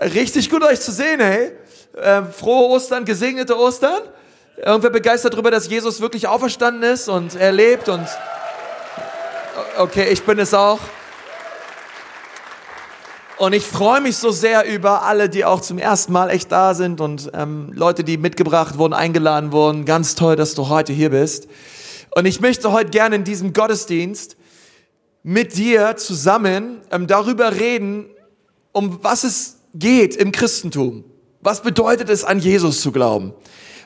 Richtig gut euch zu sehen, hey. Äh, frohe Ostern, gesegnete Ostern. Irgendwer begeistert darüber, dass Jesus wirklich auferstanden ist und er lebt und okay, ich bin es auch. Und ich freue mich so sehr über alle, die auch zum ersten Mal echt da sind und ähm, Leute, die mitgebracht wurden, eingeladen wurden. Ganz toll, dass du heute hier bist. Und ich möchte heute gerne in diesem Gottesdienst mit dir zusammen ähm, darüber reden, um was es geht im Christentum. Was bedeutet es, an Jesus zu glauben?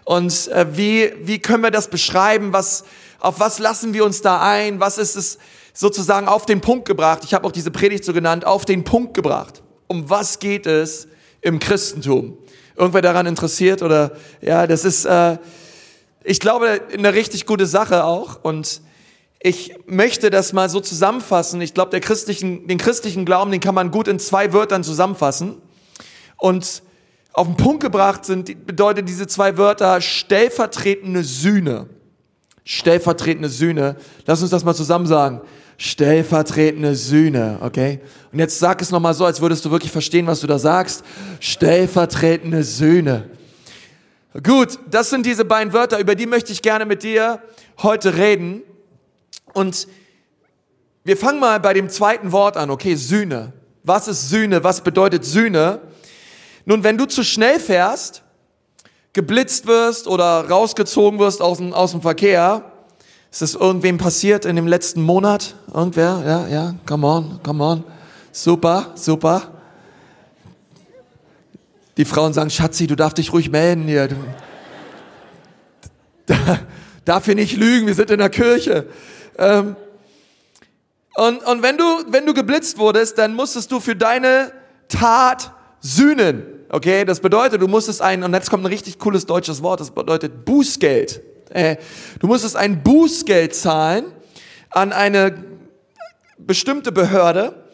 Und äh, wie, wie können wir das beschreiben? Was, auf was lassen wir uns da ein? Was ist es sozusagen auf den Punkt gebracht? Ich habe auch diese Predigt so genannt, auf den Punkt gebracht. Um was geht es im Christentum? Irgendwer daran interessiert? Oder ja, das ist, äh, ich glaube, eine richtig gute Sache auch. Und ich möchte das mal so zusammenfassen. Ich glaube, der christlichen, den christlichen Glauben, den kann man gut in zwei Wörtern zusammenfassen. Und auf den Punkt gebracht sind, bedeutet diese zwei Wörter stellvertretende Sühne. Stellvertretende Sühne. Lass uns das mal zusammen sagen. Stellvertretende Sühne, okay? Und jetzt sag es nochmal so, als würdest du wirklich verstehen, was du da sagst. Stellvertretende Sühne. Gut, das sind diese beiden Wörter, über die möchte ich gerne mit dir heute reden. Und wir fangen mal bei dem zweiten Wort an, okay, Sühne. Was ist Sühne? Was bedeutet Sühne? Nun, wenn du zu schnell fährst, geblitzt wirst oder rausgezogen wirst aus dem, aus dem Verkehr, ist das irgendwem passiert in dem letzten Monat? Irgendwer? Ja, ja, come on, come on. Super, super. Die Frauen sagen, Schatzi, du darfst dich ruhig melden hier. Darf hier nicht lügen, wir sind in der Kirche. Ähm, und, und wenn du, wenn du geblitzt wurdest, dann musstest du für deine Tat sühnen. Okay, das bedeutet, du musstest ein, und jetzt kommt ein richtig cooles deutsches Wort, das bedeutet Bußgeld. Äh, du musstest ein Bußgeld zahlen an eine bestimmte Behörde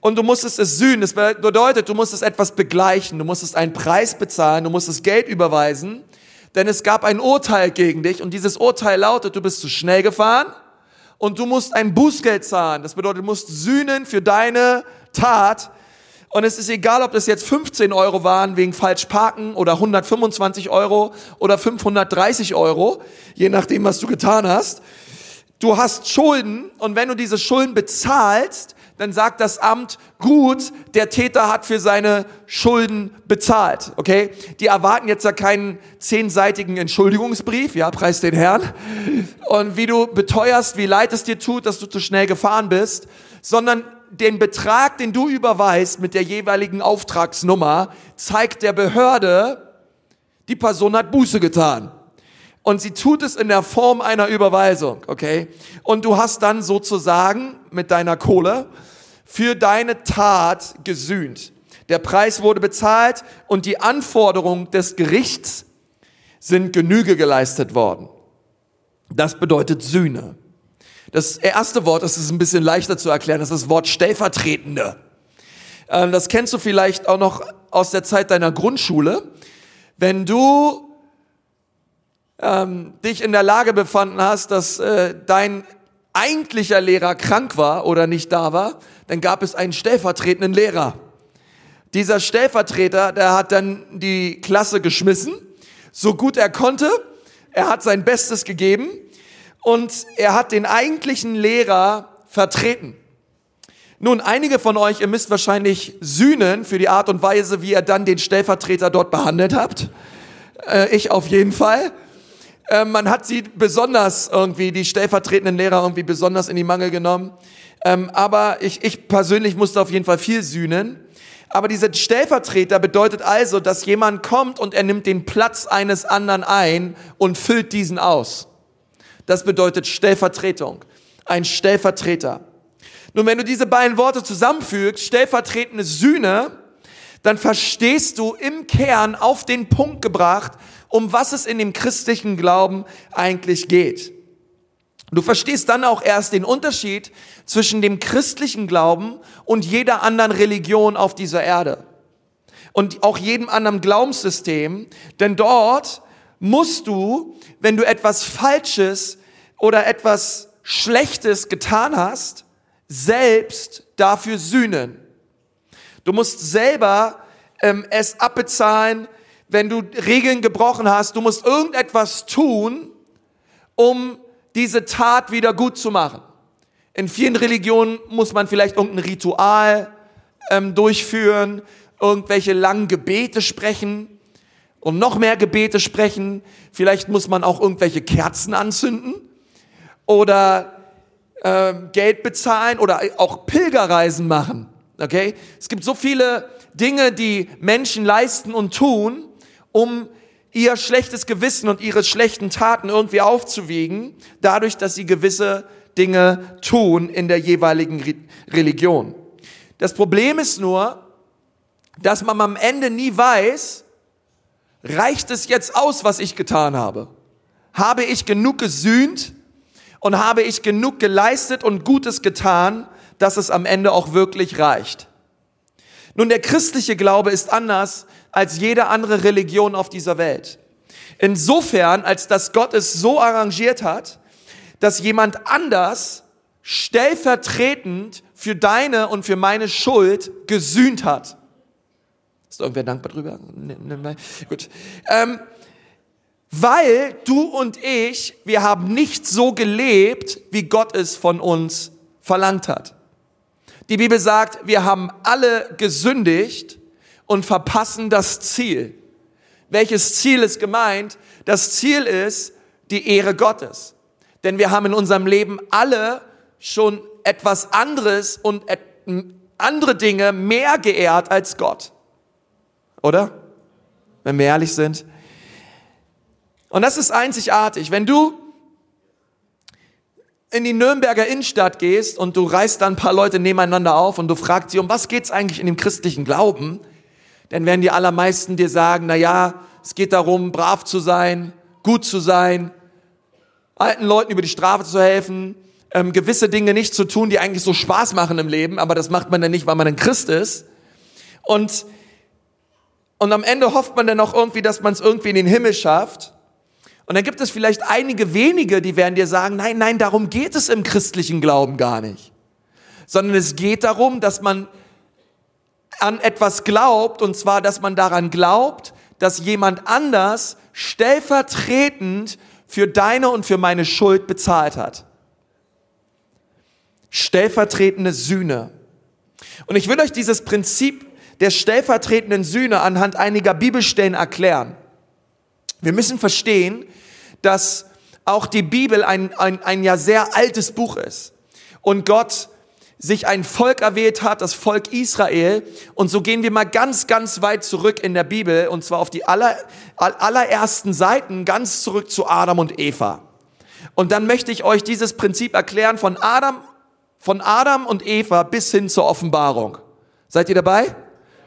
und du musstest es sühnen. Das bedeutet, du musstest etwas begleichen, du musstest einen Preis bezahlen, du musstest Geld überweisen, denn es gab ein Urteil gegen dich und dieses Urteil lautet, du bist zu schnell gefahren und du musst ein Bußgeld zahlen. Das bedeutet, du musst sühnen für deine Tat, und es ist egal, ob das jetzt 15 Euro waren wegen falsch parken oder 125 Euro oder 530 Euro, je nachdem, was du getan hast. Du hast Schulden und wenn du diese Schulden bezahlst, dann sagt das Amt, gut, der Täter hat für seine Schulden bezahlt, okay? Die erwarten jetzt ja keinen zehnseitigen Entschuldigungsbrief, ja, preis den Herrn. Und wie du beteuerst, wie leid es dir tut, dass du zu schnell gefahren bist, sondern den Betrag, den du überweist mit der jeweiligen Auftragsnummer, zeigt der Behörde, die Person hat Buße getan. Und sie tut es in der Form einer Überweisung, okay? Und du hast dann sozusagen mit deiner Kohle für deine Tat gesühnt. Der Preis wurde bezahlt und die Anforderungen des Gerichts sind Genüge geleistet worden. Das bedeutet Sühne. Das erste Wort, das ist ein bisschen leichter zu erklären, das ist das Wort stellvertretende. Ähm, das kennst du vielleicht auch noch aus der Zeit deiner Grundschule. Wenn du ähm, dich in der Lage befanden hast, dass äh, dein eigentlicher Lehrer krank war oder nicht da war, dann gab es einen stellvertretenden Lehrer. Dieser Stellvertreter, der hat dann die Klasse geschmissen, so gut er konnte. Er hat sein Bestes gegeben und er hat den eigentlichen Lehrer vertreten. Nun, einige von euch, ihr müsst wahrscheinlich sühnen für die Art und Weise, wie ihr dann den Stellvertreter dort behandelt habt. Äh, ich auf jeden Fall. Äh, man hat sie besonders irgendwie, die stellvertretenden Lehrer irgendwie besonders in die Mangel genommen. Ähm, aber ich, ich persönlich musste auf jeden Fall viel sühnen. Aber dieser Stellvertreter bedeutet also, dass jemand kommt und er nimmt den Platz eines anderen ein und füllt diesen aus. Das bedeutet Stellvertretung. Ein Stellvertreter. Nun, wenn du diese beiden Worte zusammenfügst, stellvertretende Sühne, dann verstehst du im Kern auf den Punkt gebracht, um was es in dem christlichen Glauben eigentlich geht. Du verstehst dann auch erst den Unterschied zwischen dem christlichen Glauben und jeder anderen Religion auf dieser Erde. Und auch jedem anderen Glaubenssystem, denn dort musst du, wenn du etwas Falsches oder etwas Schlechtes getan hast, selbst dafür sühnen. Du musst selber ähm, es abbezahlen, wenn du Regeln gebrochen hast. Du musst irgendetwas tun, um diese Tat wieder gut zu machen. In vielen Religionen muss man vielleicht irgendein Ritual ähm, durchführen, irgendwelche langen Gebete sprechen und noch mehr Gebete sprechen. Vielleicht muss man auch irgendwelche Kerzen anzünden oder äh, Geld bezahlen oder auch Pilgerreisen machen. Okay? Es gibt so viele Dinge, die Menschen leisten und tun, um ihr schlechtes Gewissen und ihre schlechten Taten irgendwie aufzuwiegen, dadurch, dass sie gewisse Dinge tun in der jeweiligen Religion. Das Problem ist nur, dass man am Ende nie weiß, reicht es jetzt aus, was ich getan habe? Habe ich genug gesühnt und habe ich genug geleistet und Gutes getan, dass es am Ende auch wirklich reicht? Nun, der christliche Glaube ist anders als jede andere Religion auf dieser Welt. Insofern, als dass Gott es so arrangiert hat, dass jemand anders stellvertretend für deine und für meine Schuld gesühnt hat. Ist irgendwer dankbar drüber? Nee, nee, nee. Gut. Ähm, weil du und ich, wir haben nicht so gelebt, wie Gott es von uns verlangt hat. Die Bibel sagt, wir haben alle gesündigt und verpassen das Ziel. Welches Ziel ist gemeint? Das Ziel ist die Ehre Gottes. Denn wir haben in unserem Leben alle schon etwas anderes und andere Dinge mehr geehrt als Gott. Oder? Wenn wir ehrlich sind. Und das ist einzigartig. Wenn du in die Nürnberger Innenstadt gehst und du reißt dann ein paar Leute nebeneinander auf und du fragst sie, um was geht's eigentlich in dem christlichen Glauben? Dann werden die allermeisten dir sagen, na ja, es geht darum, brav zu sein, gut zu sein, alten Leuten über die Strafe zu helfen, ähm, gewisse Dinge nicht zu tun, die eigentlich so Spaß machen im Leben, aber das macht man dann nicht, weil man ein Christ ist. Und, und am Ende hofft man dann auch irgendwie, dass man es irgendwie in den Himmel schafft. Und dann gibt es vielleicht einige wenige, die werden dir sagen, nein, nein, darum geht es im christlichen Glauben gar nicht. Sondern es geht darum, dass man an etwas glaubt, und zwar, dass man daran glaubt, dass jemand anders stellvertretend für deine und für meine Schuld bezahlt hat. Stellvertretende Sühne. Und ich will euch dieses Prinzip der stellvertretenden Sühne anhand einiger Bibelstellen erklären. Wir müssen verstehen, dass auch die Bibel ein, ein, ein ja sehr altes Buch ist. Und Gott sich ein Volk erwählt hat, das Volk Israel. Und so gehen wir mal ganz, ganz weit zurück in der Bibel, und zwar auf die aller, allerersten Seiten, ganz zurück zu Adam und Eva. Und dann möchte ich euch dieses Prinzip erklären von Adam, von Adam und Eva bis hin zur Offenbarung. Seid ihr dabei?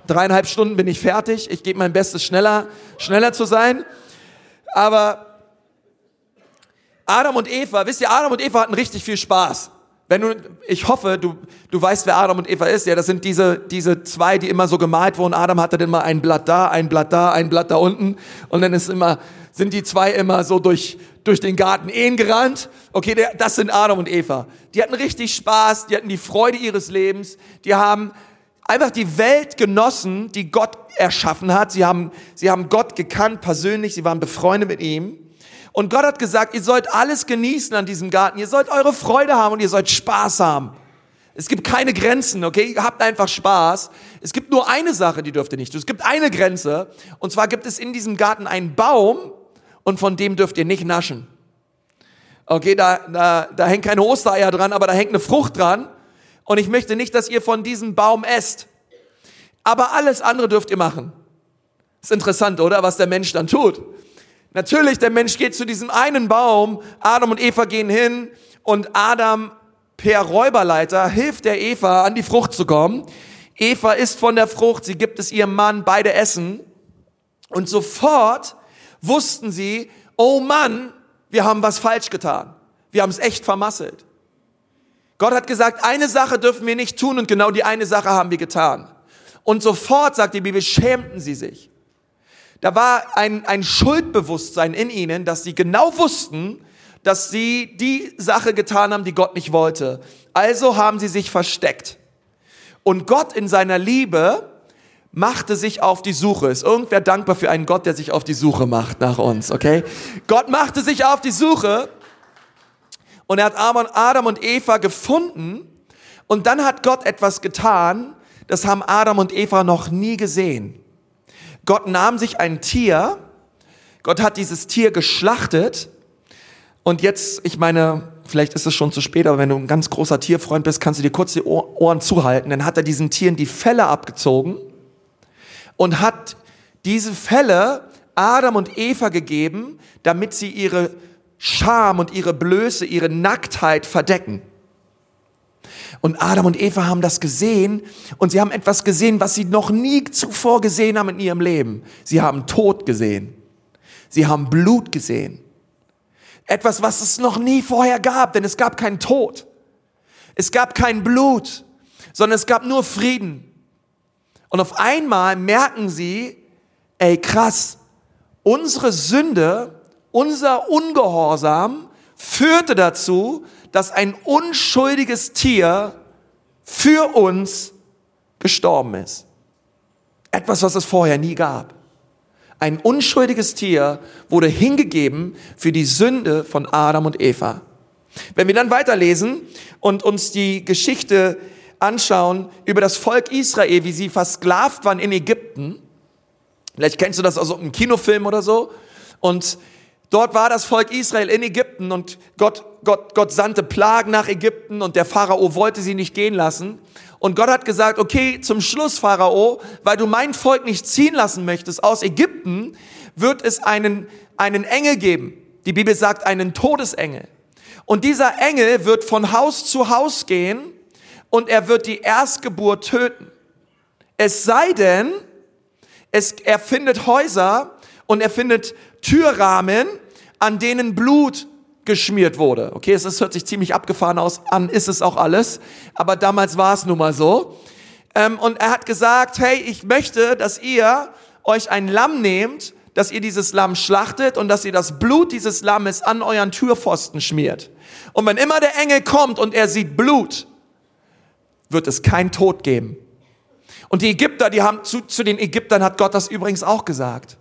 Dreieinhalb Stunden bin ich fertig. Ich gebe mein Bestes, schneller, schneller zu sein. Aber Adam und Eva, wisst ihr, Adam und Eva hatten richtig viel Spaß. Wenn du, ich hoffe, du, du weißt, wer Adam und Eva ist. Ja, das sind diese, diese zwei, die immer so gemalt wurden. Adam hatte dann mal ein Blatt da, ein Blatt da, ein Blatt da unten. Und dann ist immer, sind die zwei immer so durch, durch den Garten Ehen gerannt. Okay, das sind Adam und Eva. Die hatten richtig Spaß, die hatten die Freude ihres Lebens. Die haben einfach die Welt genossen, die Gott erschaffen hat. Sie haben, sie haben Gott gekannt persönlich, sie waren befreundet mit ihm. Und Gott hat gesagt, ihr sollt alles genießen an diesem Garten. Ihr sollt eure Freude haben und ihr sollt Spaß haben. Es gibt keine Grenzen, okay? Ihr habt einfach Spaß. Es gibt nur eine Sache, die dürft ihr nicht tun. Es gibt eine Grenze. Und zwar gibt es in diesem Garten einen Baum und von dem dürft ihr nicht naschen. Okay, da, da, da hängt keine Ostereier dran, aber da hängt eine Frucht dran. Und ich möchte nicht, dass ihr von diesem Baum esst. Aber alles andere dürft ihr machen. Ist interessant, oder? Was der Mensch dann tut. Natürlich, der Mensch geht zu diesem einen Baum, Adam und Eva gehen hin und Adam per Räuberleiter hilft der Eva an die Frucht zu kommen. Eva isst von der Frucht, sie gibt es ihrem Mann, beide essen. Und sofort wussten sie, oh Mann, wir haben was falsch getan. Wir haben es echt vermasselt. Gott hat gesagt, eine Sache dürfen wir nicht tun und genau die eine Sache haben wir getan. Und sofort, sagt die Bibel, schämten sie sich. Da war ein, ein Schuldbewusstsein in ihnen, dass sie genau wussten, dass sie die Sache getan haben, die Gott nicht wollte. Also haben sie sich versteckt. Und Gott in seiner Liebe machte sich auf die Suche. Ist irgendwer dankbar für einen Gott, der sich auf die Suche macht nach uns, okay? Gott machte sich auf die Suche und er hat Adam und Eva gefunden und dann hat Gott etwas getan, das haben Adam und Eva noch nie gesehen. Gott nahm sich ein Tier, Gott hat dieses Tier geschlachtet und jetzt, ich meine, vielleicht ist es schon zu spät, aber wenn du ein ganz großer Tierfreund bist, kannst du dir kurz die Ohren zuhalten. Dann hat er diesen Tieren die Felle abgezogen und hat diese Felle Adam und Eva gegeben, damit sie ihre Scham und ihre Blöße, ihre Nacktheit verdecken. Und Adam und Eva haben das gesehen und sie haben etwas gesehen, was sie noch nie zuvor gesehen haben in ihrem Leben. Sie haben Tod gesehen. Sie haben Blut gesehen. Etwas, was es noch nie vorher gab, denn es gab keinen Tod. Es gab kein Blut, sondern es gab nur Frieden. Und auf einmal merken sie, ey krass, unsere Sünde, unser Ungehorsam führte dazu, dass ein unschuldiges Tier für uns gestorben ist. Etwas, was es vorher nie gab. Ein unschuldiges Tier wurde hingegeben für die Sünde von Adam und Eva. Wenn wir dann weiterlesen und uns die Geschichte anschauen über das Volk Israel, wie sie versklavt waren in Ägypten, vielleicht kennst du das aus einem Kinofilm oder so, und dort war das Volk Israel in Ägypten und Gott, Gott, Gott sandte Plagen nach Ägypten und der Pharao wollte sie nicht gehen lassen. Und Gott hat gesagt, okay, zum Schluss, Pharao, weil du mein Volk nicht ziehen lassen möchtest aus Ägypten, wird es einen, einen Engel geben. Die Bibel sagt einen Todesengel. Und dieser Engel wird von Haus zu Haus gehen und er wird die Erstgeburt töten. Es sei denn, es, er findet Häuser und er findet Türrahmen, an denen Blut geschmiert wurde. Okay, es hört sich ziemlich abgefahren aus, an ist es auch alles, aber damals war es nun mal so. Ähm, und er hat gesagt, hey, ich möchte, dass ihr euch ein Lamm nehmt, dass ihr dieses Lamm schlachtet und dass ihr das Blut dieses Lammes an euren Türpfosten schmiert. Und wenn immer der Engel kommt und er sieht Blut, wird es kein Tod geben. Und die Ägypter, die haben zu, zu den Ägyptern hat Gott das übrigens auch gesagt.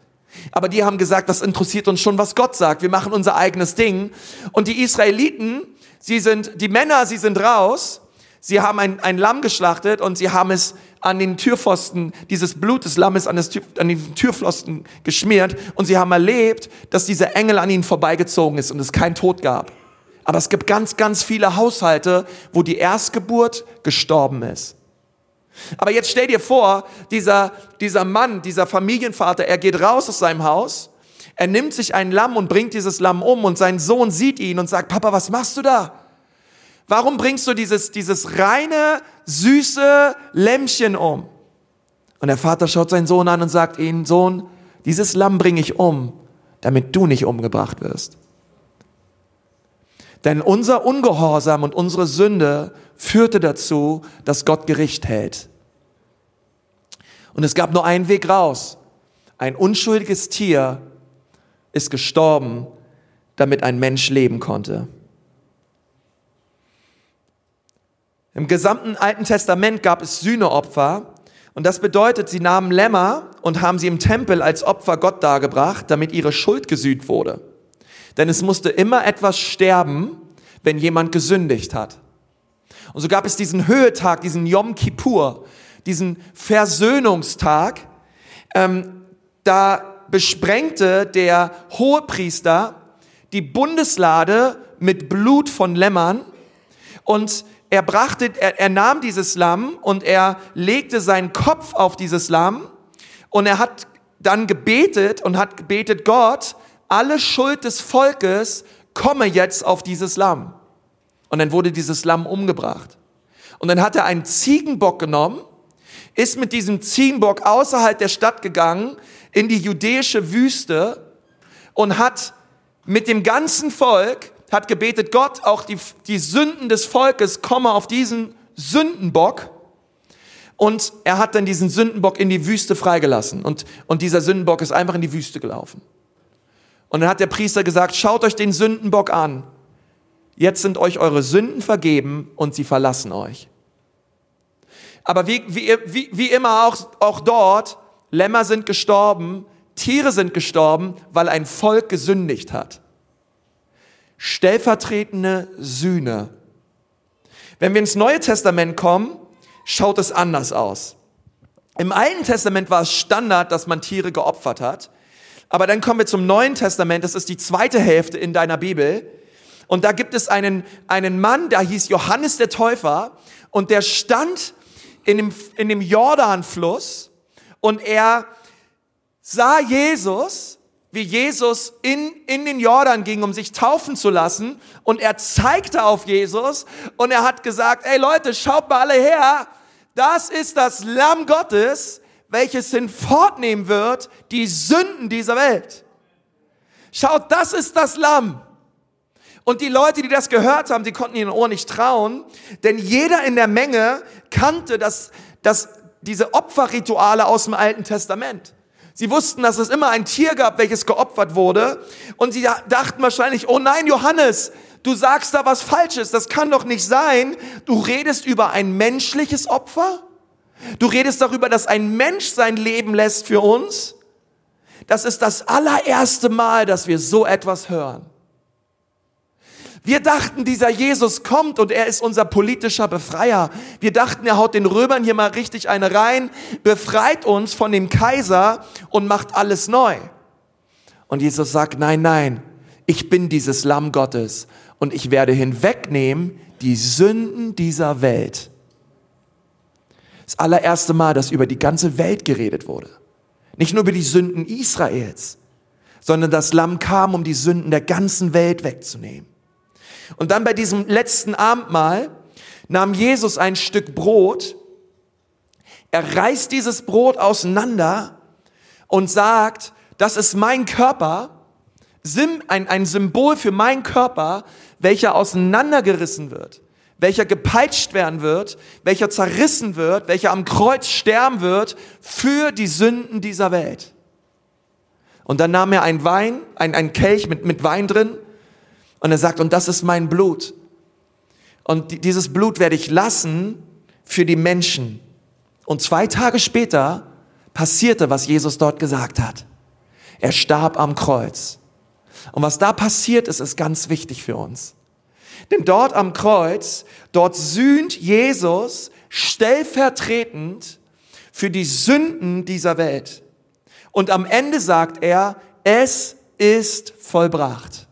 Aber die haben gesagt, das interessiert uns schon, was Gott sagt. Wir machen unser eigenes Ding. Und die Israeliten, sie sind, die Männer, sie sind raus. Sie haben ein, ein Lamm geschlachtet und sie haben es an den Türpfosten, dieses Blut des Lammes an, das, an den Türpfosten geschmiert. Und sie haben erlebt, dass dieser Engel an ihnen vorbeigezogen ist und es keinen Tod gab. Aber es gibt ganz, ganz viele Haushalte, wo die Erstgeburt gestorben ist. Aber jetzt stell dir vor, dieser, dieser Mann, dieser Familienvater, er geht raus aus seinem Haus, er nimmt sich ein Lamm und bringt dieses Lamm um und sein Sohn sieht ihn und sagt, Papa, was machst du da? Warum bringst du dieses, dieses reine, süße Lämmchen um? Und der Vater schaut seinen Sohn an und sagt ihm, Sohn, dieses Lamm bringe ich um, damit du nicht umgebracht wirst. Denn unser Ungehorsam und unsere Sünde führte dazu, dass Gott Gericht hält. Und es gab nur einen Weg raus. Ein unschuldiges Tier ist gestorben, damit ein Mensch leben konnte. Im gesamten Alten Testament gab es Sühneopfer. Und das bedeutet, sie nahmen Lämmer und haben sie im Tempel als Opfer Gott dargebracht, damit ihre Schuld gesühnt wurde. Denn es musste immer etwas sterben, wenn jemand gesündigt hat. Und so gab es diesen Höhetag, diesen Yom Kippur, diesen Versöhnungstag. Ähm, da besprengte der Hohepriester die Bundeslade mit Blut von Lämmern und er brachte, er, er nahm dieses Lamm und er legte seinen Kopf auf dieses Lamm und er hat dann gebetet und hat gebetet, Gott, alle Schuld des Volkes komme jetzt auf dieses Lamm. Und dann wurde dieses Lamm umgebracht. Und dann hat er einen Ziegenbock genommen, ist mit diesem Ziegenbock außerhalb der Stadt gegangen, in die jüdische Wüste und hat mit dem ganzen Volk, hat gebetet, Gott, auch die, die Sünden des Volkes komme auf diesen Sündenbock. Und er hat dann diesen Sündenbock in die Wüste freigelassen. Und, und dieser Sündenbock ist einfach in die Wüste gelaufen. Und dann hat der Priester gesagt, schaut euch den Sündenbock an. Jetzt sind euch eure Sünden vergeben und sie verlassen euch. Aber wie, wie, wie, wie immer auch, auch dort, Lämmer sind gestorben, Tiere sind gestorben, weil ein Volk gesündigt hat. Stellvertretende Sühne. Wenn wir ins Neue Testament kommen, schaut es anders aus. Im Alten Testament war es Standard, dass man Tiere geopfert hat. Aber dann kommen wir zum Neuen Testament, das ist die zweite Hälfte in deiner Bibel. Und da gibt es einen, einen Mann, der hieß Johannes der Täufer. Und der stand in dem, in dem Jordanfluss. Und er sah Jesus, wie Jesus in, in den Jordan ging, um sich taufen zu lassen. Und er zeigte auf Jesus. Und er hat gesagt, ey Leute, schaut mal alle her, das ist das Lamm Gottes, welches hinfortnehmen wird die Sünden dieser Welt. Schaut, das ist das Lamm. Und die Leute, die das gehört haben, die konnten ihren Ohren nicht trauen, denn jeder in der Menge kannte das, das, diese Opferrituale aus dem Alten Testament. Sie wussten, dass es immer ein Tier gab, welches geopfert wurde. Und sie dachten wahrscheinlich, oh nein, Johannes, du sagst da was Falsches. Das kann doch nicht sein. Du redest über ein menschliches Opfer? Du redest darüber, dass ein Mensch sein Leben lässt für uns. Das ist das allererste Mal, dass wir so etwas hören. Wir dachten, dieser Jesus kommt und er ist unser politischer Befreier. Wir dachten, er haut den Römern hier mal richtig eine rein, befreit uns von dem Kaiser und macht alles neu. Und Jesus sagt, nein, nein, ich bin dieses Lamm Gottes und ich werde hinwegnehmen die Sünden dieser Welt. Das allererste Mal, dass über die ganze Welt geredet wurde. Nicht nur über die Sünden Israels, sondern das Lamm kam, um die Sünden der ganzen Welt wegzunehmen. Und dann bei diesem letzten Abendmahl nahm Jesus ein Stück Brot, er reißt dieses Brot auseinander und sagt, das ist mein Körper, ein, Symbol für meinen Körper, welcher auseinandergerissen wird welcher gepeitscht werden wird, welcher zerrissen wird, welcher am Kreuz sterben wird für die Sünden dieser Welt. Und dann nahm er ein Wein, ein, ein Kelch mit, mit Wein drin und er sagt, und das ist mein Blut. Und dieses Blut werde ich lassen für die Menschen. Und zwei Tage später passierte, was Jesus dort gesagt hat. Er starb am Kreuz. Und was da passiert ist, ist ganz wichtig für uns. Denn dort am Kreuz, dort sühnt Jesus stellvertretend für die Sünden dieser Welt. Und am Ende sagt er, es ist vollbracht.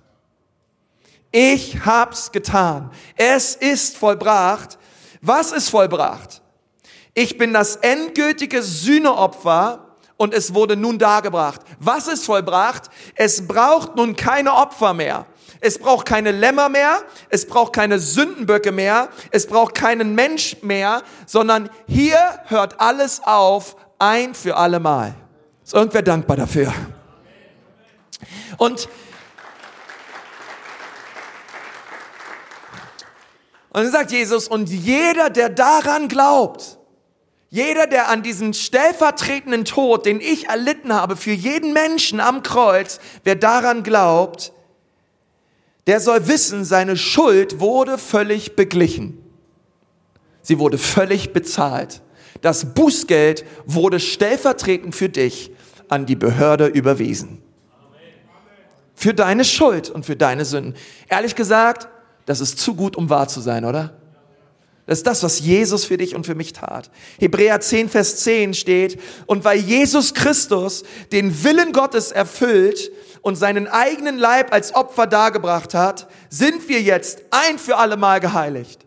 Ich hab's getan. Es ist vollbracht. Was ist vollbracht? Ich bin das endgültige Sühneopfer und es wurde nun dargebracht. Was ist vollbracht? Es braucht nun keine Opfer mehr. Es braucht keine Lämmer mehr, es braucht keine Sündenböcke mehr, es braucht keinen Mensch mehr, sondern hier hört alles auf, ein für alle Mal. Ist irgendwer dankbar dafür? Und Und dann sagt Jesus, und jeder, der daran glaubt, jeder, der an diesen stellvertretenden Tod, den ich erlitten habe, für jeden Menschen am Kreuz, wer daran glaubt, der soll wissen, seine Schuld wurde völlig beglichen. Sie wurde völlig bezahlt. Das Bußgeld wurde stellvertretend für dich an die Behörde überwiesen. Für deine Schuld und für deine Sünden. Ehrlich gesagt, das ist zu gut, um wahr zu sein, oder? Das ist das, was Jesus für dich und für mich tat. Hebräer 10, Vers 10 steht, und weil Jesus Christus den Willen Gottes erfüllt und seinen eigenen Leib als Opfer dargebracht hat, sind wir jetzt ein für alle Mal geheiligt.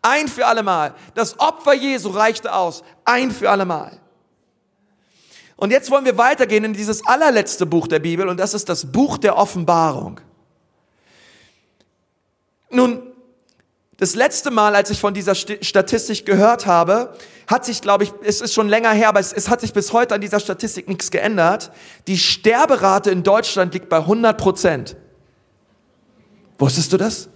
Ein für alle Mal. Das Opfer Jesu reichte aus. Ein für alle Mal. Und jetzt wollen wir weitergehen in dieses allerletzte Buch der Bibel und das ist das Buch der Offenbarung. Nun, das letzte Mal, als ich von dieser Statistik gehört habe, hat sich, glaube ich, es ist schon länger her, aber es, es, hat sich bis heute an dieser Statistik nichts geändert. Die Sterberate in Deutschland liegt bei 100 Prozent. Wusstest du das?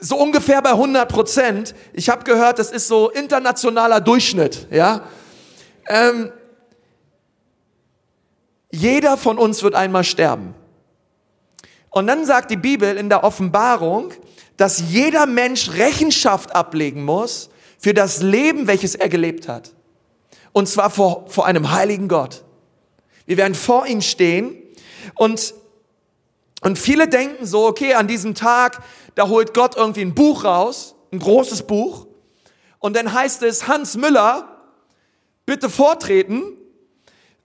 So ungefähr bei 100 Prozent. Ich habe gehört, das ist so internationaler Durchschnitt. Ja. Ähm, jeder von uns wird einmal sterben. Und dann sagt die Bibel in der Offenbarung, dass jeder Mensch Rechenschaft ablegen muss für das Leben, welches er gelebt hat. Und zwar vor, vor einem heiligen Gott. Wir werden vor ihm stehen und, und viele denken so, okay, an diesem Tag, da holt Gott irgendwie ein Buch raus, ein großes Buch. Und dann heißt es, Hans Müller, bitte vortreten.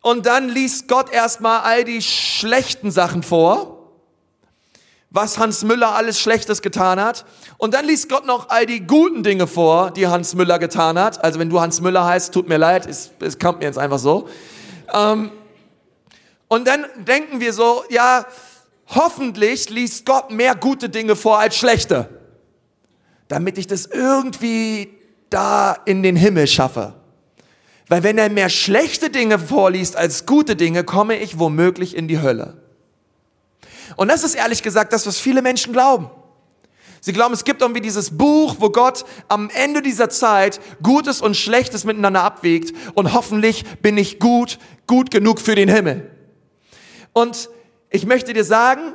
Und dann liest Gott erstmal all die schlechten Sachen vor was Hans Müller alles Schlechtes getan hat. Und dann liest Gott noch all die guten Dinge vor, die Hans Müller getan hat. Also wenn du Hans Müller heißt, tut mir leid, es, es kommt mir jetzt einfach so. Ähm, und dann denken wir so, ja, hoffentlich liest Gott mehr gute Dinge vor als schlechte, damit ich das irgendwie da in den Himmel schaffe. Weil wenn er mehr schlechte Dinge vorliest als gute Dinge, komme ich womöglich in die Hölle. Und das ist ehrlich gesagt das, was viele Menschen glauben. Sie glauben, es gibt irgendwie dieses Buch, wo Gott am Ende dieser Zeit Gutes und Schlechtes miteinander abwägt und hoffentlich bin ich gut, gut genug für den Himmel. Und ich möchte dir sagen,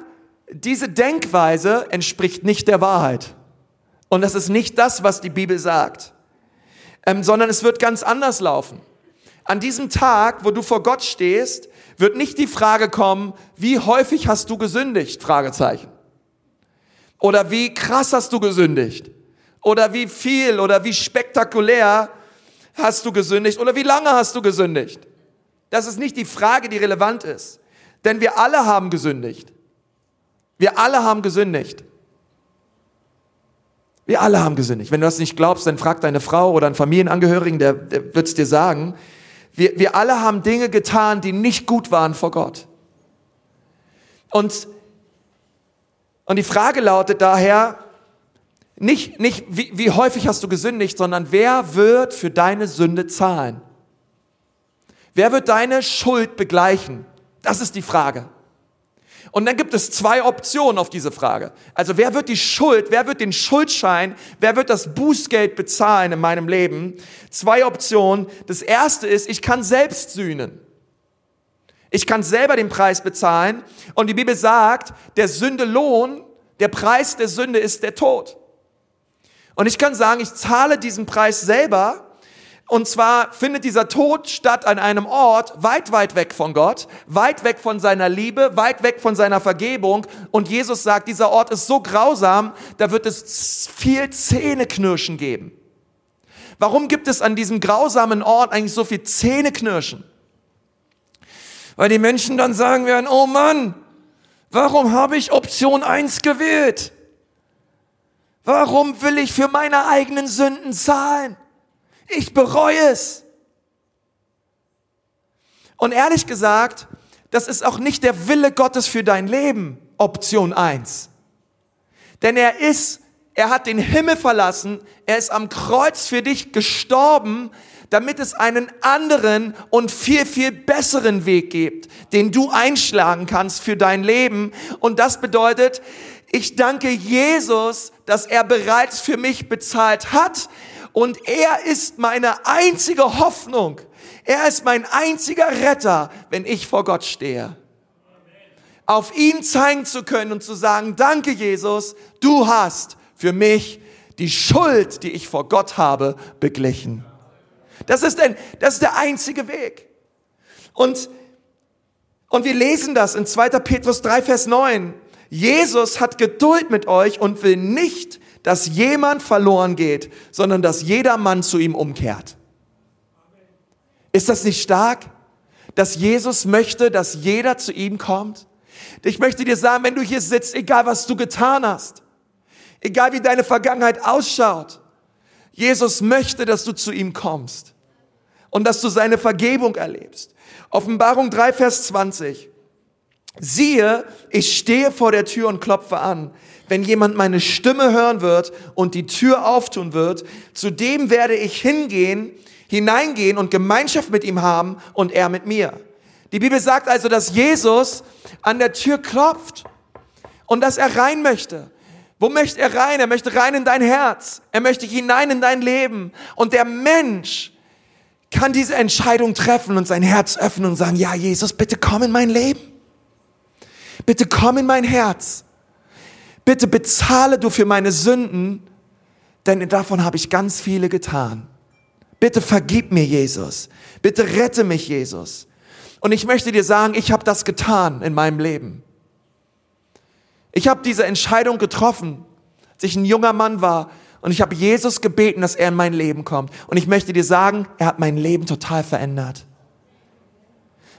diese Denkweise entspricht nicht der Wahrheit. Und das ist nicht das, was die Bibel sagt, ähm, sondern es wird ganz anders laufen. An diesem Tag, wo du vor Gott stehst, wird nicht die Frage kommen, wie häufig hast du gesündigt? Fragezeichen. Oder wie krass hast du gesündigt? Oder wie viel oder wie spektakulär hast du gesündigt? Oder wie lange hast du gesündigt? Das ist nicht die Frage, die relevant ist. Denn wir alle haben gesündigt. Wir alle haben gesündigt. Wir alle haben gesündigt. Wenn du das nicht glaubst, dann frag deine Frau oder einen Familienangehörigen, der, der wird es dir sagen. Wir, wir alle haben Dinge getan, die nicht gut waren vor Gott. Und, und die Frage lautet daher, nicht, nicht wie, wie häufig hast du gesündigt, sondern wer wird für deine Sünde zahlen? Wer wird deine Schuld begleichen? Das ist die Frage. Und dann gibt es zwei Optionen auf diese Frage. Also wer wird die Schuld, wer wird den Schuldschein, wer wird das Bußgeld bezahlen in meinem Leben? Zwei Optionen. Das erste ist, ich kann selbst sühnen. Ich kann selber den Preis bezahlen. Und die Bibel sagt, der Sünde Lohn, der Preis der Sünde ist der Tod. Und ich kann sagen, ich zahle diesen Preis selber und zwar findet dieser Tod statt an einem Ort weit, weit weg von Gott, weit weg von seiner Liebe, weit weg von seiner Vergebung. Und Jesus sagt, dieser Ort ist so grausam, da wird es viel Zähneknirschen geben. Warum gibt es an diesem grausamen Ort eigentlich so viel Zähneknirschen? Weil die Menschen dann sagen werden, oh Mann, warum habe ich Option 1 gewählt? Warum will ich für meine eigenen Sünden zahlen? Ich bereue es. Und ehrlich gesagt, das ist auch nicht der Wille Gottes für dein Leben, Option eins. Denn er ist, er hat den Himmel verlassen, er ist am Kreuz für dich gestorben, damit es einen anderen und viel, viel besseren Weg gibt, den du einschlagen kannst für dein Leben. Und das bedeutet, ich danke Jesus, dass er bereits für mich bezahlt hat und er ist meine einzige Hoffnung. Er ist mein einziger Retter, wenn ich vor Gott stehe. Auf ihn zeigen zu können und zu sagen, danke Jesus, du hast für mich die Schuld, die ich vor Gott habe, beglichen. Das ist, ein, das ist der einzige Weg. Und, und wir lesen das in 2. Petrus 3, Vers 9. Jesus hat Geduld mit euch und will nicht, dass jemand verloren geht, sondern dass jeder Mann zu ihm umkehrt. Ist das nicht stark? Dass Jesus möchte, dass jeder zu ihm kommt? Ich möchte dir sagen, wenn du hier sitzt, egal was du getan hast, egal wie deine Vergangenheit ausschaut, Jesus möchte, dass du zu ihm kommst und dass du seine Vergebung erlebst. Offenbarung 3, Vers 20. Siehe, ich stehe vor der Tür und klopfe an. Wenn jemand meine Stimme hören wird und die Tür auftun wird, zu dem werde ich hingehen, hineingehen und Gemeinschaft mit ihm haben und er mit mir. Die Bibel sagt also, dass Jesus an der Tür klopft und dass er rein möchte. Wo möchte er rein? Er möchte rein in dein Herz. Er möchte hinein in dein Leben. Und der Mensch kann diese Entscheidung treffen und sein Herz öffnen und sagen, ja, Jesus, bitte komm in mein Leben. Bitte komm in mein Herz. Bitte bezahle du für meine Sünden, denn davon habe ich ganz viele getan. Bitte vergib mir, Jesus. Bitte rette mich, Jesus. Und ich möchte dir sagen, ich habe das getan in meinem Leben. Ich habe diese Entscheidung getroffen, als ich ein junger Mann war und ich habe Jesus gebeten, dass er in mein Leben kommt. Und ich möchte dir sagen, er hat mein Leben total verändert.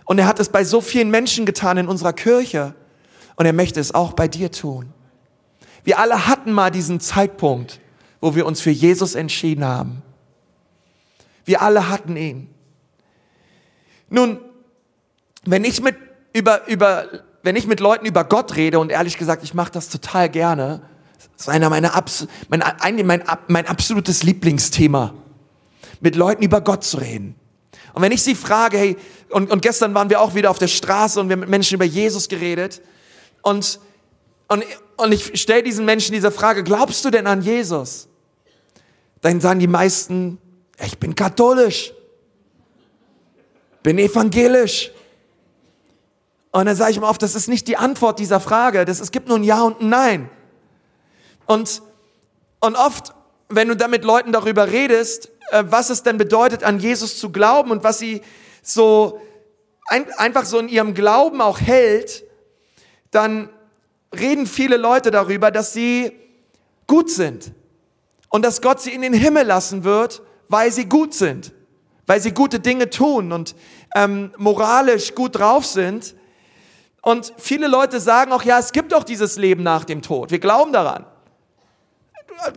Und er hat es bei so vielen Menschen getan in unserer Kirche. Und er möchte es auch bei dir tun. Wir alle hatten mal diesen Zeitpunkt, wo wir uns für Jesus entschieden haben. Wir alle hatten ihn. Nun, wenn ich mit über, über, wenn ich mit Leuten über Gott rede und ehrlich gesagt, ich mache das total gerne, das ist einer meiner mein, ein, mein, mein absolutes Lieblingsthema, mit Leuten über Gott zu reden. Und wenn ich sie frage, hey, und, und gestern waren wir auch wieder auf der Straße und wir haben mit Menschen über Jesus geredet und, und, und ich stelle diesen Menschen diese Frage, glaubst du denn an Jesus? Dann sagen die meisten, ich bin katholisch, bin evangelisch. Und dann sage ich mal oft, das ist nicht die Antwort dieser Frage. Das, es gibt nur ein Ja und ein Nein. Und, und oft, wenn du da mit Leuten darüber redest, äh, was es denn bedeutet, an Jesus zu glauben und was sie so ein, einfach so in ihrem Glauben auch hält, dann reden viele Leute darüber, dass sie gut sind und dass Gott sie in den Himmel lassen wird, weil sie gut sind, weil sie gute Dinge tun und ähm, moralisch gut drauf sind. Und viele Leute sagen auch, ja, es gibt doch dieses Leben nach dem Tod. Wir glauben daran.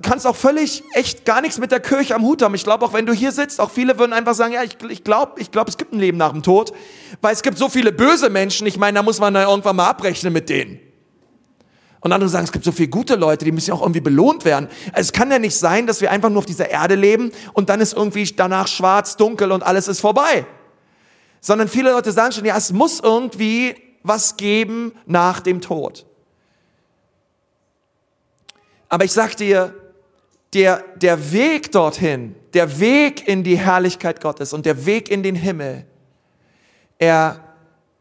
Kannst auch völlig echt gar nichts mit der Kirche am Hut haben. Ich glaube, auch wenn du hier sitzt, auch viele würden einfach sagen, ja, ich, ich glaube, ich glaub, es gibt ein Leben nach dem Tod, weil es gibt so viele böse Menschen. Ich meine, da muss man dann irgendwann mal abrechnen mit denen. Und andere sagen, es gibt so viele gute Leute, die müssen ja auch irgendwie belohnt werden. Es kann ja nicht sein, dass wir einfach nur auf dieser Erde leben und dann ist irgendwie danach schwarz, dunkel und alles ist vorbei. Sondern viele Leute sagen schon, ja, es muss irgendwie was geben nach dem Tod. Aber ich sag dir, der, der Weg dorthin, der Weg in die Herrlichkeit Gottes und der Weg in den Himmel, er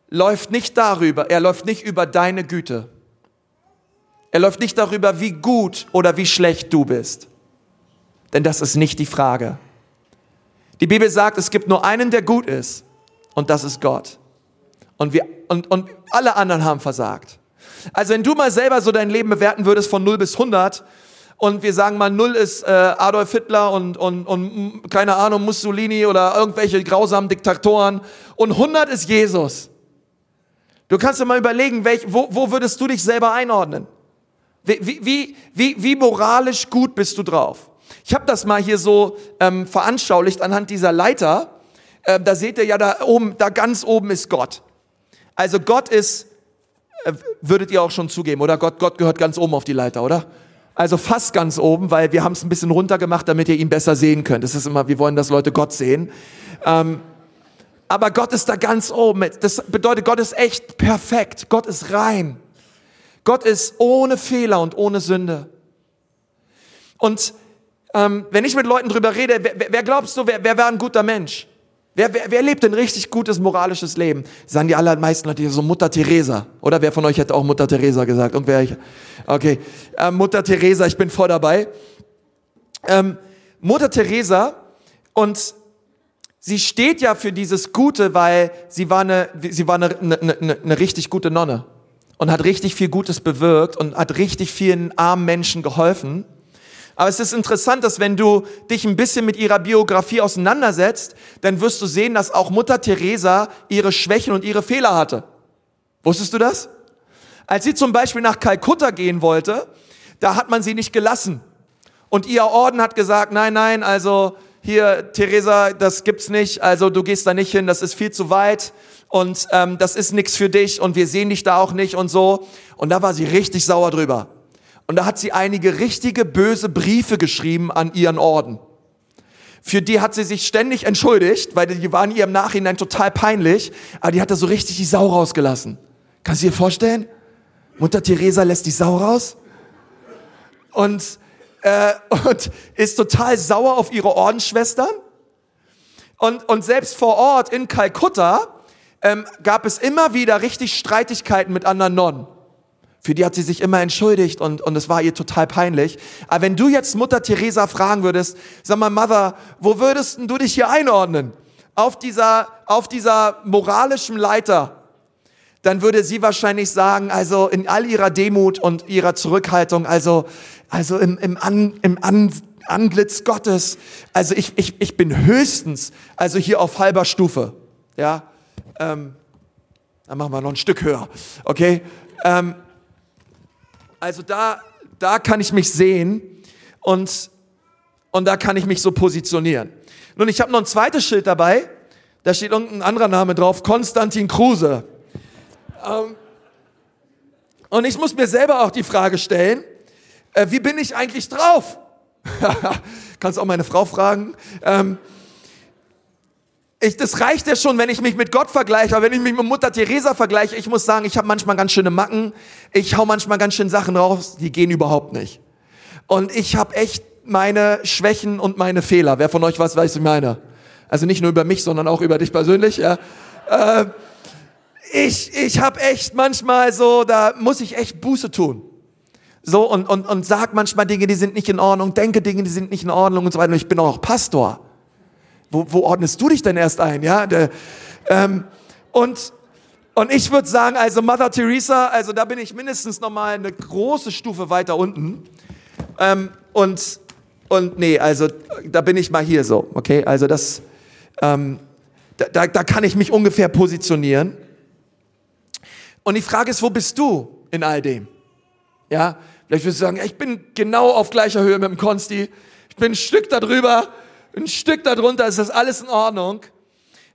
läuft nicht darüber, er läuft nicht über deine Güte. Er läuft nicht darüber, wie gut oder wie schlecht du bist. Denn das ist nicht die Frage. Die Bibel sagt, es gibt nur einen, der gut ist. Und das ist Gott. Und, wir, und, und alle anderen haben versagt. Also wenn du mal selber so dein Leben bewerten würdest von 0 bis 100 und wir sagen mal 0 ist äh, Adolf Hitler und, und, und keine Ahnung Mussolini oder irgendwelche grausamen Diktatoren und 100 ist Jesus. Du kannst dir mal überlegen, welch, wo, wo würdest du dich selber einordnen? Wie, wie, wie, wie moralisch gut bist du drauf? Ich habe das mal hier so ähm, veranschaulicht anhand dieser Leiter. Ähm, da seht ihr ja da oben, da ganz oben ist Gott. Also Gott ist, würdet ihr auch schon zugeben, oder? Gott, Gott gehört ganz oben auf die Leiter, oder? Also fast ganz oben, weil wir haben es ein bisschen runtergemacht, damit ihr ihn besser sehen könnt. Das ist immer, wir wollen, dass Leute Gott sehen. Ähm, aber Gott ist da ganz oben. Das bedeutet, Gott ist echt perfekt. Gott ist rein. Gott ist ohne Fehler und ohne Sünde. Und ähm, wenn ich mit Leuten drüber rede, wer, wer glaubst du, wer, wer war ein guter Mensch? Wer, wer, wer lebt ein richtig gutes moralisches Leben? Sagen die allermeisten Leute so Mutter Teresa. Oder wer von euch hätte auch Mutter Teresa gesagt? Irgendwer? Okay, ähm, Mutter Teresa, ich bin voll dabei. Ähm, Mutter Teresa und sie steht ja für dieses Gute, weil sie war eine, sie war eine, eine, eine, eine richtig gute Nonne und hat richtig viel Gutes bewirkt und hat richtig vielen armen Menschen geholfen. Aber es ist interessant, dass wenn du dich ein bisschen mit ihrer Biografie auseinandersetzt, dann wirst du sehen, dass auch Mutter Teresa ihre Schwächen und ihre Fehler hatte. Wusstest du das? Als sie zum Beispiel nach Kalkutta gehen wollte, da hat man sie nicht gelassen. Und ihr Orden hat gesagt, nein, nein, also hier, Teresa, das gibt's nicht, also du gehst da nicht hin, das ist viel zu weit und ähm, das ist nichts für dich und wir sehen dich da auch nicht und so. Und da war sie richtig sauer drüber. Und da hat sie einige richtige böse Briefe geschrieben an ihren Orden. Für die hat sie sich ständig entschuldigt, weil die waren ihr im Nachhinein total peinlich, aber die hat da so richtig die Sau rausgelassen. Kannst du dir vorstellen? Mutter Teresa lässt die Sau raus und, äh, und ist total sauer auf ihre Ordensschwestern. Und, und selbst vor Ort in Kalkutta ähm, gab es immer wieder richtig Streitigkeiten mit anderen Nonnen. Für die hat sie sich immer entschuldigt und, und es war ihr total peinlich. Aber wenn du jetzt Mutter Teresa fragen würdest, sag mal, Mother, wo würdest du dich hier einordnen? Auf dieser, auf dieser moralischen Leiter? Dann würde sie wahrscheinlich sagen, also in all ihrer Demut und ihrer Zurückhaltung, also, also im, im, An, im An, Antlitz Gottes, also ich, ich, ich bin höchstens, also hier auf halber Stufe. Ja, ähm, dann machen wir noch ein Stück höher, okay? Ähm, also da, da kann ich mich sehen und, und da kann ich mich so positionieren. Nun, ich habe noch ein zweites Schild dabei. Da steht irgendein anderer Name drauf, Konstantin Kruse. Ähm, und ich muss mir selber auch die Frage stellen, äh, wie bin ich eigentlich drauf? Kannst auch meine Frau fragen. Ähm, ich, das reicht ja schon, wenn ich mich mit Gott vergleiche, aber wenn ich mich mit Mutter Teresa vergleiche, ich muss sagen, ich habe manchmal ganz schöne Macken, ich hau manchmal ganz schön Sachen raus, die gehen überhaupt nicht. Und ich habe echt meine Schwächen und meine Fehler. Wer von euch weiß, was ich meine? Also nicht nur über mich, sondern auch über dich persönlich. Ja. Äh, ich ich habe echt manchmal so, da muss ich echt Buße tun. So und, und, und sag manchmal Dinge, die sind nicht in Ordnung, denke Dinge, die sind nicht in Ordnung und so weiter. Und ich bin auch Pastor. Wo, wo ordnest du dich denn erst ein? Ja, der, ähm, und und ich würde sagen, also Mother Teresa, also da bin ich mindestens noch mal eine große Stufe weiter unten. Ähm, und und nee, also da bin ich mal hier so, okay? Also das, ähm, da, da, da kann ich mich ungefähr positionieren. Und die Frage ist, wo bist du in all dem? Ja, vielleicht wirst du sagen, ich bin genau auf gleicher Höhe mit dem Konsti. Ich bin ein Stück darüber ein Stück darunter ist das alles in Ordnung.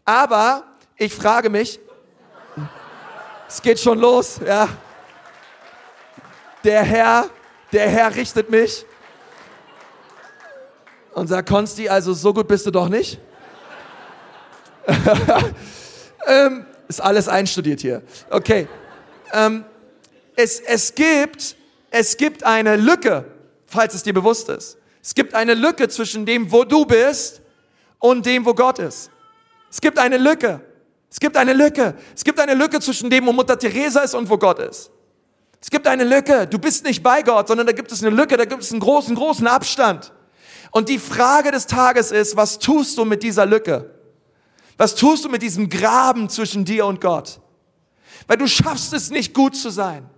Aber ich frage mich, es geht schon los, ja. Der Herr, der Herr richtet mich und sagt, Konsti, also so gut bist du doch nicht. ähm, ist alles einstudiert hier. Okay. Ähm, es, es, gibt, es gibt eine Lücke, falls es dir bewusst ist. Es gibt eine Lücke zwischen dem, wo du bist und dem, wo Gott ist. Es gibt eine Lücke. Es gibt eine Lücke. Es gibt eine Lücke zwischen dem, wo Mutter Teresa ist und wo Gott ist. Es gibt eine Lücke. Du bist nicht bei Gott, sondern da gibt es eine Lücke, da gibt es einen großen, großen Abstand. Und die Frage des Tages ist, was tust du mit dieser Lücke? Was tust du mit diesem Graben zwischen dir und Gott? Weil du schaffst es nicht gut zu sein.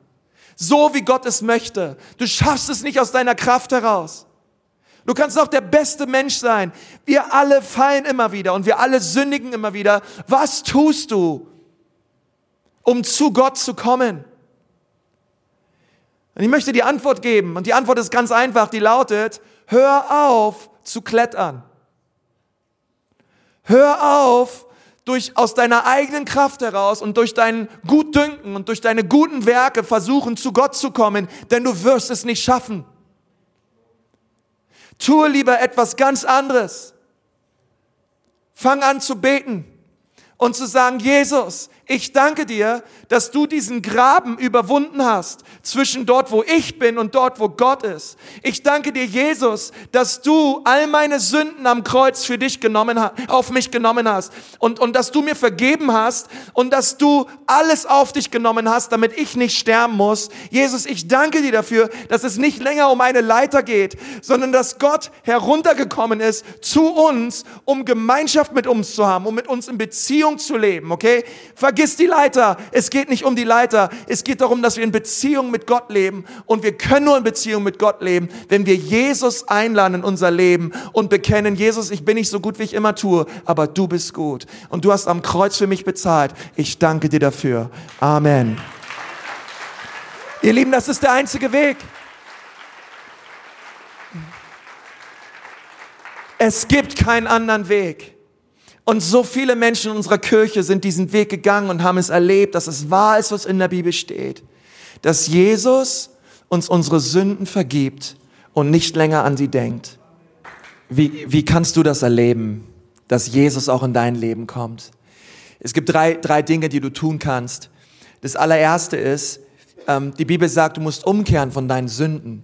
So wie Gott es möchte. Du schaffst es nicht aus deiner Kraft heraus. Du kannst auch der beste Mensch sein. Wir alle fallen immer wieder und wir alle sündigen immer wieder. Was tust du, um zu Gott zu kommen? Und ich möchte die Antwort geben. Und die Antwort ist ganz einfach. Die lautet, hör auf zu klettern. Hör auf, durch, aus deiner eigenen Kraft heraus und durch dein Gutdünken und durch deine guten Werke versuchen, zu Gott zu kommen, denn du wirst es nicht schaffen. Tue lieber etwas ganz anderes. Fang an zu beten und zu sagen, Jesus, ich danke dir, dass du diesen Graben überwunden hast zwischen dort, wo ich bin und dort, wo Gott ist. Ich danke dir, Jesus, dass du all meine Sünden am Kreuz für dich genommen auf mich genommen hast und, und dass du mir vergeben hast und dass du alles auf dich genommen hast, damit ich nicht sterben muss. Jesus, ich danke dir dafür, dass es nicht länger um eine Leiter geht, sondern dass Gott heruntergekommen ist zu uns, um Gemeinschaft mit uns zu haben, um mit uns in Beziehung zu leben, okay? Vergiss die Leiter. Es geht nicht um die Leiter. Es geht darum, dass wir in Beziehung mit Gott leben. Und wir können nur in Beziehung mit Gott leben, wenn wir Jesus einladen in unser Leben und bekennen, Jesus, ich bin nicht so gut, wie ich immer tue, aber du bist gut. Und du hast am Kreuz für mich bezahlt. Ich danke dir dafür. Amen. Ihr Lieben, das ist der einzige Weg. Es gibt keinen anderen Weg. Und so viele Menschen in unserer Kirche sind diesen Weg gegangen und haben es erlebt, dass es wahr ist, was in der Bibel steht. Dass Jesus uns unsere Sünden vergibt und nicht länger an sie denkt. Wie, wie kannst du das erleben, dass Jesus auch in dein Leben kommt? Es gibt drei, drei Dinge, die du tun kannst. Das allererste ist, ähm, die Bibel sagt, du musst umkehren von deinen Sünden.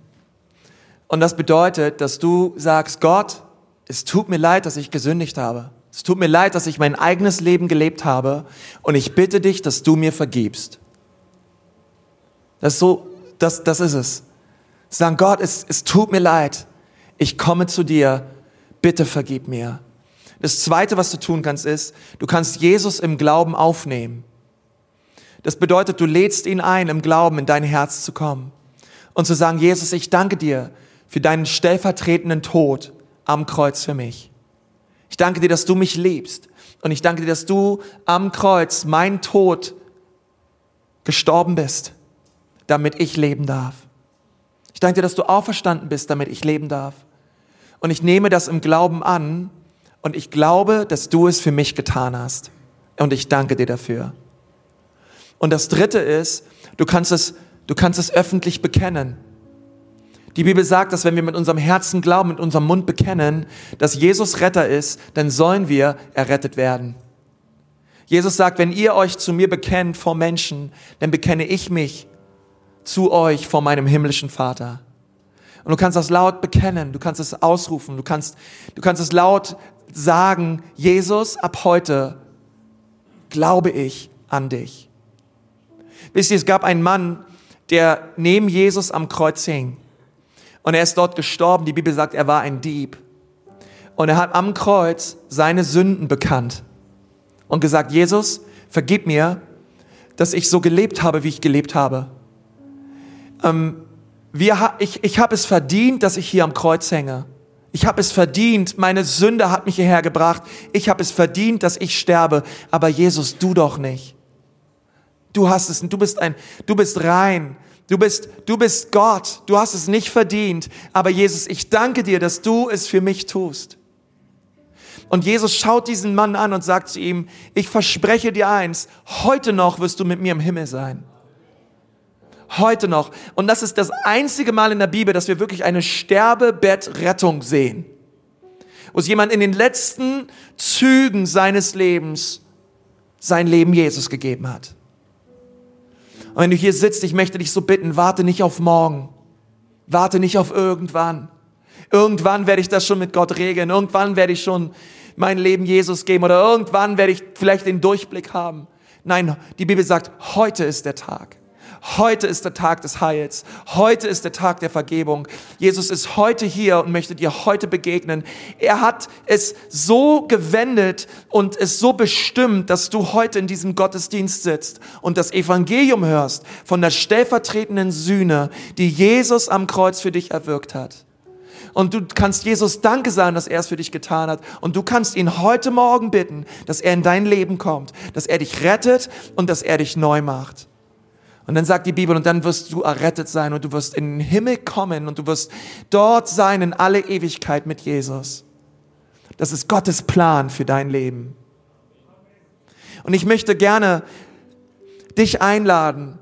Und das bedeutet, dass du sagst, Gott, es tut mir leid, dass ich gesündigt habe. Es tut mir leid, dass ich mein eigenes Leben gelebt habe und ich bitte dich, dass du mir vergibst. Das ist so Das, das ist es. Sagen, Gott, es, es tut mir leid. Ich komme zu dir. Bitte vergib mir. Das zweite, was du tun kannst, ist, du kannst Jesus im Glauben aufnehmen. Das bedeutet, du lädst ihn ein, im Glauben in dein Herz zu kommen und zu sagen, Jesus, ich danke dir für deinen stellvertretenden Tod am Kreuz für mich. Ich danke dir, dass du mich liebst. Und ich danke dir, dass du am Kreuz mein Tod gestorben bist, damit ich leben darf. Ich danke dir, dass du auferstanden bist, damit ich leben darf. Und ich nehme das im Glauben an und ich glaube, dass du es für mich getan hast. Und ich danke dir dafür. Und das dritte ist, du kannst es, du kannst es öffentlich bekennen. Die Bibel sagt, dass wenn wir mit unserem Herzen glauben, mit unserem Mund bekennen, dass Jesus Retter ist, dann sollen wir errettet werden. Jesus sagt, wenn ihr euch zu mir bekennt vor Menschen, dann bekenne ich mich zu euch vor meinem himmlischen Vater. Und du kannst das laut bekennen, du kannst es ausrufen, du kannst, du kannst es laut sagen, Jesus, ab heute glaube ich an dich. Wisst ihr, es gab einen Mann, der neben Jesus am Kreuz hing. Und er ist dort gestorben. Die Bibel sagt, er war ein Dieb. Und er hat am Kreuz seine Sünden bekannt und gesagt, Jesus, vergib mir, dass ich so gelebt habe, wie ich gelebt habe. Ähm, wir, ich ich habe es verdient, dass ich hier am Kreuz hänge. Ich habe es verdient, meine Sünde hat mich hierher gebracht. Ich habe es verdient, dass ich sterbe. Aber Jesus, du doch nicht. Du hast es, du bist ein, du bist rein. Du bist, du bist Gott. Du hast es nicht verdient. Aber Jesus, ich danke dir, dass du es für mich tust. Und Jesus schaut diesen Mann an und sagt zu ihm, ich verspreche dir eins, heute noch wirst du mit mir im Himmel sein. Heute noch. Und das ist das einzige Mal in der Bibel, dass wir wirklich eine Sterbebettrettung sehen. Wo jemand in den letzten Zügen seines Lebens sein Leben Jesus gegeben hat. Und wenn du hier sitzt, ich möchte dich so bitten, warte nicht auf morgen. Warte nicht auf irgendwann. Irgendwann werde ich das schon mit Gott regeln. Irgendwann werde ich schon mein Leben Jesus geben oder irgendwann werde ich vielleicht den Durchblick haben. Nein, die Bibel sagt, heute ist der Tag. Heute ist der Tag des Heils. Heute ist der Tag der Vergebung. Jesus ist heute hier und möchte dir heute begegnen. Er hat es so gewendet und es so bestimmt, dass du heute in diesem Gottesdienst sitzt und das Evangelium hörst von der stellvertretenden Sühne, die Jesus am Kreuz für dich erwirkt hat. Und du kannst Jesus Danke sagen, dass er es für dich getan hat. Und du kannst ihn heute Morgen bitten, dass er in dein Leben kommt, dass er dich rettet und dass er dich neu macht. Und dann sagt die Bibel, und dann wirst du errettet sein und du wirst in den Himmel kommen und du wirst dort sein in alle Ewigkeit mit Jesus. Das ist Gottes Plan für dein Leben. Und ich möchte gerne dich einladen,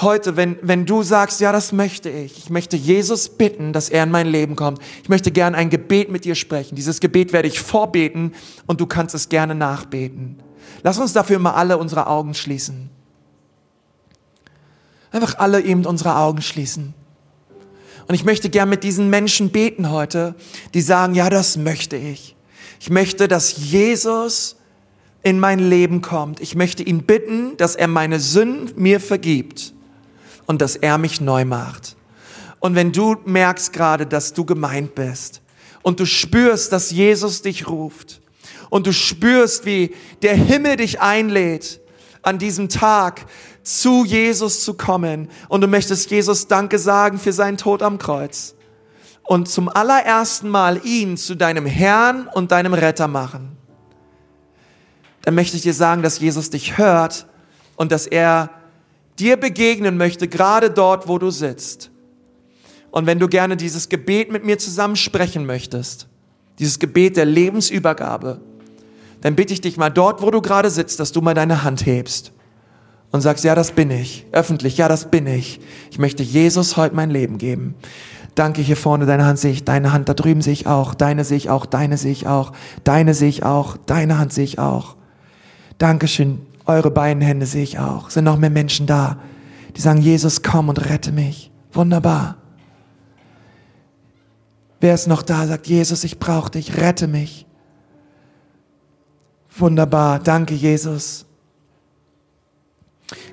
heute, wenn, wenn du sagst, ja, das möchte ich, ich möchte Jesus bitten, dass er in mein Leben kommt. Ich möchte gerne ein Gebet mit dir sprechen. Dieses Gebet werde ich vorbeten und du kannst es gerne nachbeten. Lass uns dafür mal alle unsere Augen schließen. Einfach alle eben unsere Augen schließen. Und ich möchte gern mit diesen Menschen beten heute, die sagen, ja, das möchte ich. Ich möchte, dass Jesus in mein Leben kommt. Ich möchte ihn bitten, dass er meine Sünden mir vergibt und dass er mich neu macht. Und wenn du merkst gerade, dass du gemeint bist und du spürst, dass Jesus dich ruft und du spürst, wie der Himmel dich einlädt, an diesem Tag zu Jesus zu kommen. Und du möchtest Jesus Danke sagen für seinen Tod am Kreuz. Und zum allerersten Mal ihn zu deinem Herrn und deinem Retter machen, dann möchte ich dir sagen, dass Jesus dich hört und dass er dir begegnen möchte, gerade dort, wo du sitzt. Und wenn du gerne dieses Gebet mit mir zusammen sprechen möchtest, dieses Gebet der Lebensübergabe, dann bitte ich dich mal dort, wo du gerade sitzt, dass du mal deine Hand hebst und sagst, ja, das bin ich. Öffentlich, ja, das bin ich. Ich möchte Jesus heute mein Leben geben. Danke, hier vorne, deine Hand sehe ich, deine Hand da drüben sehe ich auch, deine sehe ich auch, deine sehe ich auch, deine sehe ich auch, deine Hand sehe ich auch. Dankeschön, eure beiden Hände sehe ich auch. Sind noch mehr Menschen da, die sagen, Jesus, komm und rette mich. Wunderbar. Wer ist noch da, sagt, Jesus, ich brauche dich, rette mich. Wunderbar, danke Jesus.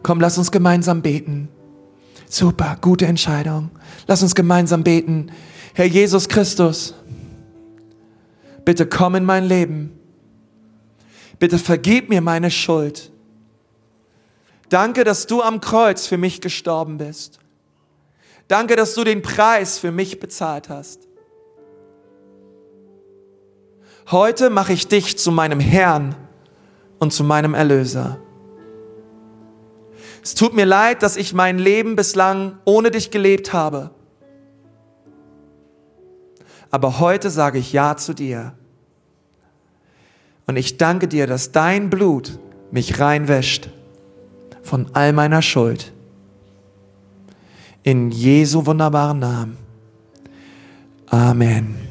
Komm, lass uns gemeinsam beten. Super, gute Entscheidung. Lass uns gemeinsam beten. Herr Jesus Christus, bitte komm in mein Leben. Bitte vergib mir meine Schuld. Danke, dass du am Kreuz für mich gestorben bist. Danke, dass du den Preis für mich bezahlt hast. Heute mache ich dich zu meinem Herrn und zu meinem Erlöser. Es tut mir leid, dass ich mein Leben bislang ohne dich gelebt habe. Aber heute sage ich Ja zu dir. Und ich danke dir, dass dein Blut mich reinwäscht von all meiner Schuld. In Jesu wunderbaren Namen. Amen.